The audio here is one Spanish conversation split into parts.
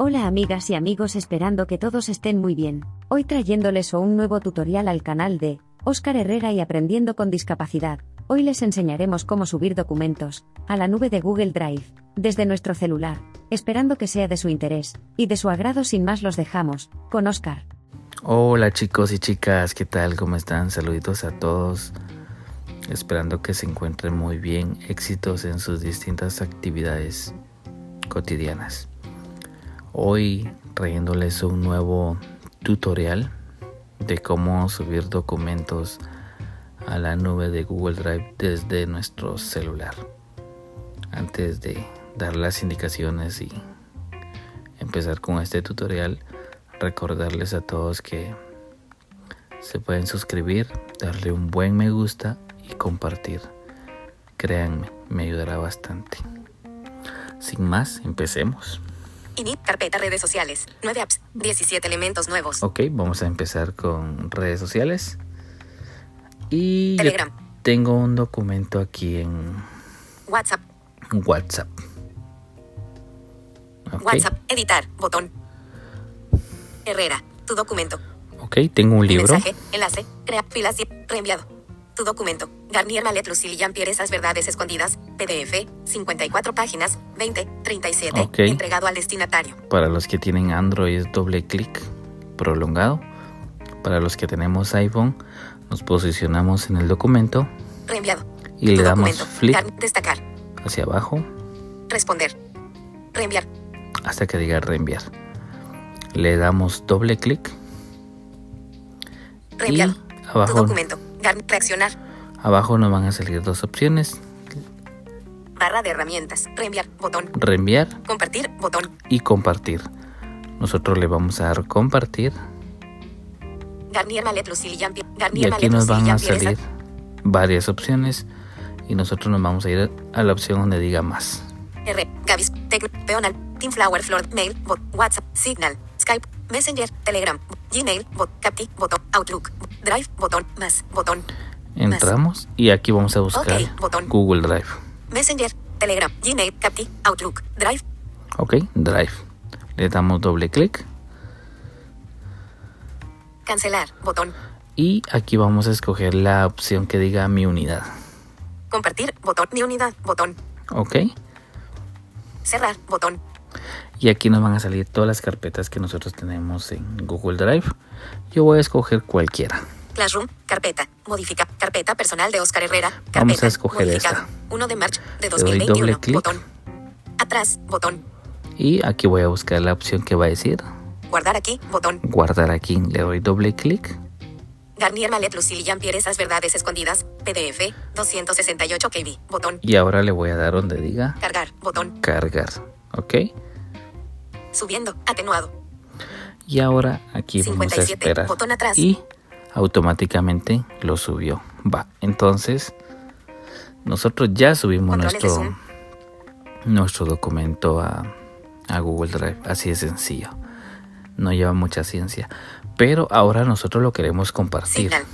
Hola amigas y amigos esperando que todos estén muy bien. Hoy trayéndoles un nuevo tutorial al canal de Óscar Herrera y Aprendiendo con Discapacidad. Hoy les enseñaremos cómo subir documentos a la nube de Google Drive desde nuestro celular, esperando que sea de su interés y de su agrado sin más los dejamos con Óscar. Hola chicos y chicas, ¿qué tal? ¿Cómo están? Saluditos a todos. Esperando que se encuentren muy bien, éxitos en sus distintas actividades cotidianas. Hoy trayéndoles un nuevo tutorial de cómo subir documentos a la nube de Google Drive desde nuestro celular. Antes de dar las indicaciones y empezar con este tutorial, recordarles a todos que se pueden suscribir, darle un buen me gusta y compartir. Créanme, me ayudará bastante. Sin más, empecemos. Init, carpeta, redes sociales. 9 apps, 17 elementos nuevos. Ok, vamos a empezar con redes sociales. Y Telegram. tengo un documento aquí en WhatsApp, WhatsApp. WhatsApp, editar, botón. Herrera, tu documento. ok, tengo un libro. Mensaje, enlace, crea, filas, di- reenviado. Tu documento. Garnier Malet Lucille Jean-Pierre Esas Verdades Escondidas. PDF, 54 páginas, 20, 37. Ok. Entregado al destinatario. Para los que tienen Android doble clic prolongado. Para los que tenemos iPhone, nos posicionamos en el documento Reenviado. y Tu le damos Gar- destacar. hacia abajo Responder. Reenviar. hasta que diga reenviar. Le damos doble clic y Reenviado. Tu abajo, documento. Reaccionar. Abajo nos van a salir dos opciones, Barra de herramientas. Reenviar. Botón. reenviar Compartir. Botón. y compartir. Nosotros le vamos a dar compartir Garnier Malet Lucille Jean-Pierre. y Garnier aquí Malet nos van a salir varias opciones y nosotros nos vamos a ir a la opción donde diga más. R, Gavis, Tec, Peonal, Team Flower, Flor, Mail, Bot, WhatsApp, Signal, Skype, Messenger, Telegram, Gmail, Bot, Capti, Botón, Outlook, Drive, Botón, Más, Botón, Entramos y aquí vamos a buscar. Google Drive. Messenger, Telegram, Gmail, Capti, Outlook, Drive, Ok, Drive. Le damos doble clic Cancelar, Botón, y aquí vamos a escoger la opción que diga mi unidad. Compartir, Botón, Mi unidad, Botón, Ok. Cerrar, Botón, Y aquí nos van a salir todas las carpetas que nosotros tenemos en Google Drive. Yo voy a escoger cualquiera. Classroom, Carpeta, Modifica, Carpeta personal de Oscar Herrera, Carpeta, Vamos a escoger esta. 1 de marzo de Le doy doble 2021, clic. Botón, Atrás, Botón, Y aquí voy a buscar la opción que va a decir. Guardar aquí, Botón, guardar aquí. Le doy doble clic. Garnier Malet Lucille Jean-Pierre Esas Verdades Escondidas, PDF, 268 KB, botón, y ahora le voy a dar donde diga cargar, botón, cargar. Ok. subiendo, atenuado, Y ahora aquí vamos a 57, esperar. botón atrás. Y automáticamente lo subió. Va. Entonces, nosotros ya subimos nuestro, nuestro documento a, a Google Drive. Así de sencillo. No lleva mucha ciencia. Pero ahora nosotros lo queremos compartir. Signal.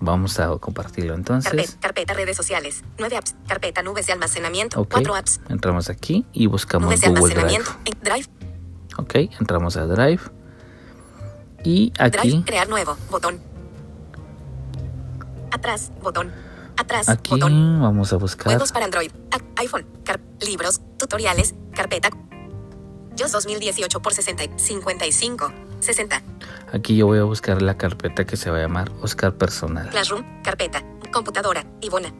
Vamos a compartirlo. Entonces, carpeta redes sociales, 9 apps, carpeta nubes de almacenamiento, ok. 4 apps, Entramos aquí y buscamos nubes Google Drive. almacenamiento, Drive, Ok. Entramos a Drive. Y aquí, Drive, crear nuevo, botón, atrás, botón, atrás, aquí botón, vamos a buscar. juegos para Android, iPhone, libros, tutoriales, carpeta, JOS 2018 por 60, 55, 60, Aquí yo voy a buscar la carpeta que se va a llamar Oscar Personal. Classroom, carpeta, computadora, Ivona,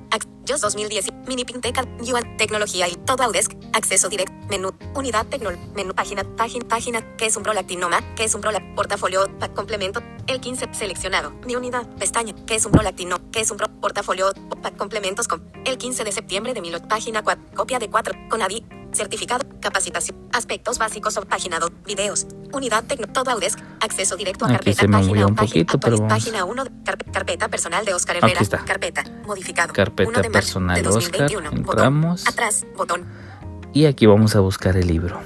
JOS 2010, Mini Pinteca, UI, tecnología y todo Audesk, acceso directo, menú, unidad tecnol, menú, página, página, página, que es un prolactinoma, que es un prolac, portafolio, pack complemento, el 15 seleccionado, mi unidad, pestaña, que es un prolactino, que es un pro, portafolio, pack complementos con, el 15 de septiembre de mil, página 4, copia de 4, con ADI, certificado, capacitación, aspectos básicos o página 2, videos, unidad tecno, todo Audesk, acceso directo a Aquí carpeta, se me página, un página, pero página 1, carpeta personal de Oscar Aquí Herrera, está. carpeta, modificado, Carpeta 1 de marzo personal de de Oscar, 2021, entramos. botón, atrás, botón, Y aquí vamos a buscar el libro.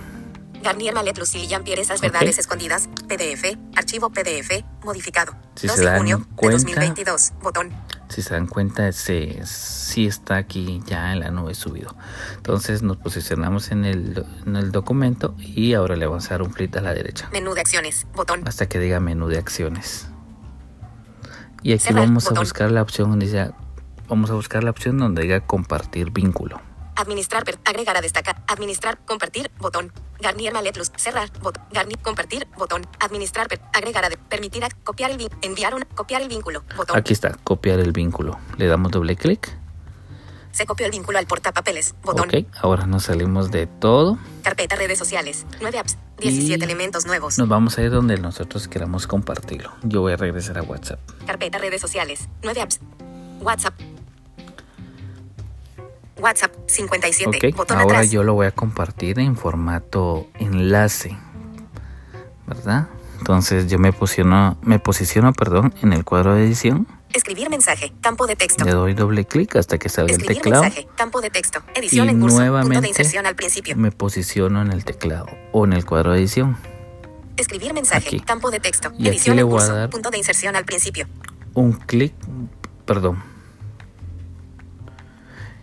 Garnier Malet Lucille Jean-Pierre Esas Ok. Verdades Escondidas, PDF, archivo PDF, modificado, Si 2 se de dan junio de cuenta, 2022, botón, Si se dan cuenta, se, sí está aquí ya en la nube subido. Entonces nos posicionamos en el, en el documento y ahora le vamos a dar un clic a la derecha. Menú de acciones. Botón. Hasta que diga menú de acciones. Y aquí Cerrar, vamos a botón. buscar la opción donde vamos a buscar la opción donde diga compartir vínculo. Administrar, per- agregar a destacar, administrar, compartir, botón. Garnier Malet cerrar, botón. Garnier, compartir, botón. Administrar, per- agregar a de- permitir, a- copiar el vin- enviar un, copiar el vínculo, botón. Aquí está, copiar el vínculo. Le damos doble clic. Se copió el vínculo al portapapeles, botón. Ok, ahora nos salimos de todo. Carpeta redes sociales, 9 apps, 17 Y elementos nuevos. Nos vamos a ir donde nosotros queramos compartirlo. Yo voy a regresar a WhatsApp. Carpeta redes sociales, 9 apps. WhatsApp. WhatsApp, 57, Ok, botón ahora atrás. yo lo voy a compartir en formato enlace, ¿verdad? Entonces yo me posiciono, me posiciono, perdón, en el cuadro de edición. Escribir mensaje, campo de texto. Le doy doble clic hasta que salga el Escribir teclado mensaje, campo de texto. Edición y en curso. Punto de nuevamente inserción al principio. me posiciono en el teclado o en el cuadro de edición. Escribir mensaje, Aquí. campo de texto. Y aquí Edición le en voy a dar- Punto de inserción al principio. Un clic, perdón,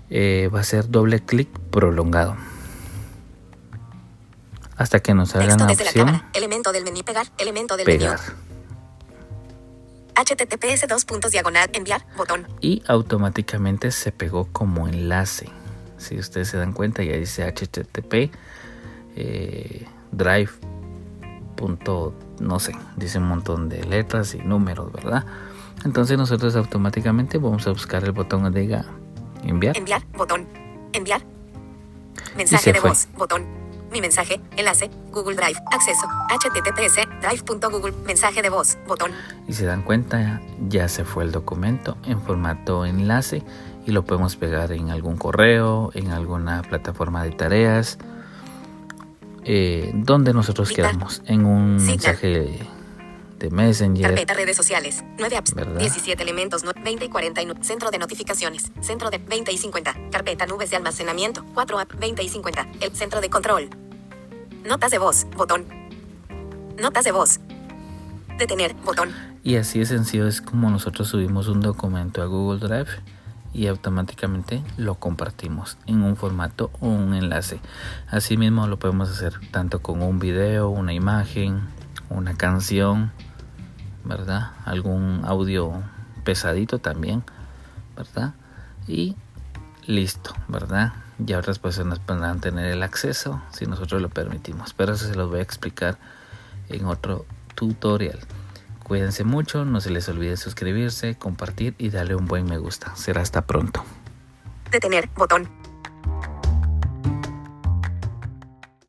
Eh, va a ser doble clic prolongado hasta que nos salga la la opción cámara. Elemento del menú pegar. Elemento del pegar. HTTPS dos puntos diagonal enviar botón. y automáticamente se pegó como enlace. Si ustedes se dan cuenta, ya dice http eh, drive. Punto, no sé, dice un montón de letras y números, ¿verdad? Entonces nosotros automáticamente vamos a buscar el botón diga enviar Enviar botón. Enviar. Mensaje de fue. voz botón. Mi mensaje, enlace, Google Drive, acceso, https, drive.google, mensaje de voz, botón, y se dan cuenta ya se fue el documento en formato enlace y lo podemos pegar en algún correo, en alguna plataforma de tareas, eh, donde nosotros Signal. queramos, en un mensaje de Messenger. carpeta redes sociales, 9 apps, ¿Verdad? 17 elementos, nue- 20 y 49, centro de notificaciones, centro de 20 y 50, carpeta nubes de almacenamiento, 4 app, 20 y 50, el centro de control. Notas de voz, botón. Notas de voz. Detener, botón. Y así de sencillo es como nosotros subimos un documento a Google Drive y automáticamente lo compartimos en un formato o un enlace. Asimismo lo podemos hacer tanto con un video, una imagen, una canción, ¿verdad? Algún audio pesadito también, ¿verdad? Y listo, ¿verdad? Ya otras personas podrán tener el acceso si nosotros lo permitimos. Pero eso se los voy a explicar en otro tutorial. Cuídense mucho, no se les olvide suscribirse, compartir y darle un buen me gusta. Será hasta pronto. Detener, botón.